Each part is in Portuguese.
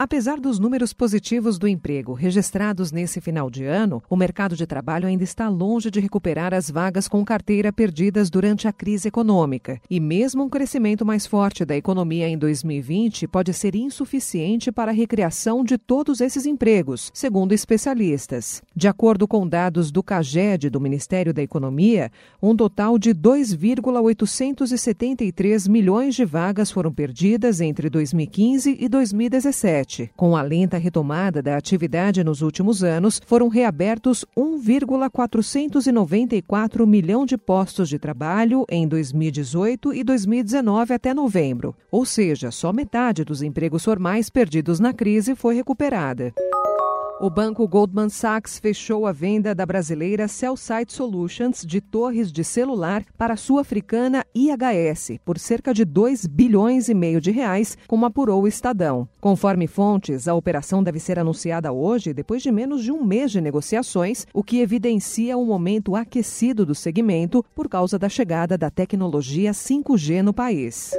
Apesar dos números positivos do emprego registrados nesse final de ano, o mercado de trabalho ainda está longe de recuperar as vagas com carteira perdidas durante a crise econômica. E mesmo um crescimento mais forte da economia em 2020 pode ser insuficiente para a recriação de todos esses empregos, segundo especialistas. De acordo com dados do CAGED do Ministério da Economia, um total de 2,873 milhões de vagas foram perdidas entre 2015 e 2017. Com a lenta retomada da atividade nos últimos anos, foram reabertos 1,494 milhão de postos de trabalho em 2018 e 2019 até novembro. Ou seja, só metade dos empregos formais perdidos na crise foi recuperada. O banco Goldman Sachs fechou a venda da brasileira Cellsite Solutions de torres de celular para a sul-africana IHS por cerca de 2 bilhões e meio de reais, como apurou o Estadão. Conforme fontes, a operação deve ser anunciada hoje, depois de menos de um mês de negociações, o que evidencia um momento aquecido do segmento por causa da chegada da tecnologia 5G no país.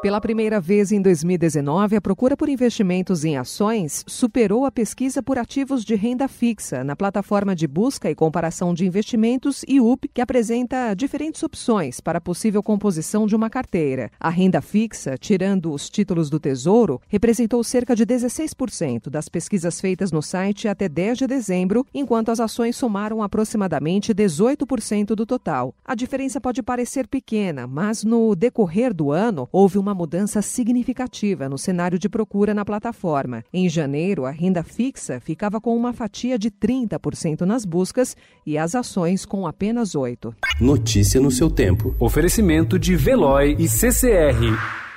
Pela primeira vez em 2019, a procura por investimentos em ações superou a pesquisa por ativos de renda fixa na plataforma de busca e comparação de investimentos IUP, que apresenta diferentes opções para a possível composição de uma carteira. A renda fixa, tirando os títulos do Tesouro, representou cerca de 16% das pesquisas feitas no site até 10 de dezembro, enquanto as ações somaram aproximadamente 18% do total. A diferença pode parecer pequena, mas no decorrer do ano houve uma uma mudança significativa no cenário de procura na plataforma. Em janeiro, a renda fixa ficava com uma fatia de 30% nas buscas e as ações com apenas 8%. Notícia no seu tempo. Oferecimento de Veloy e CCR.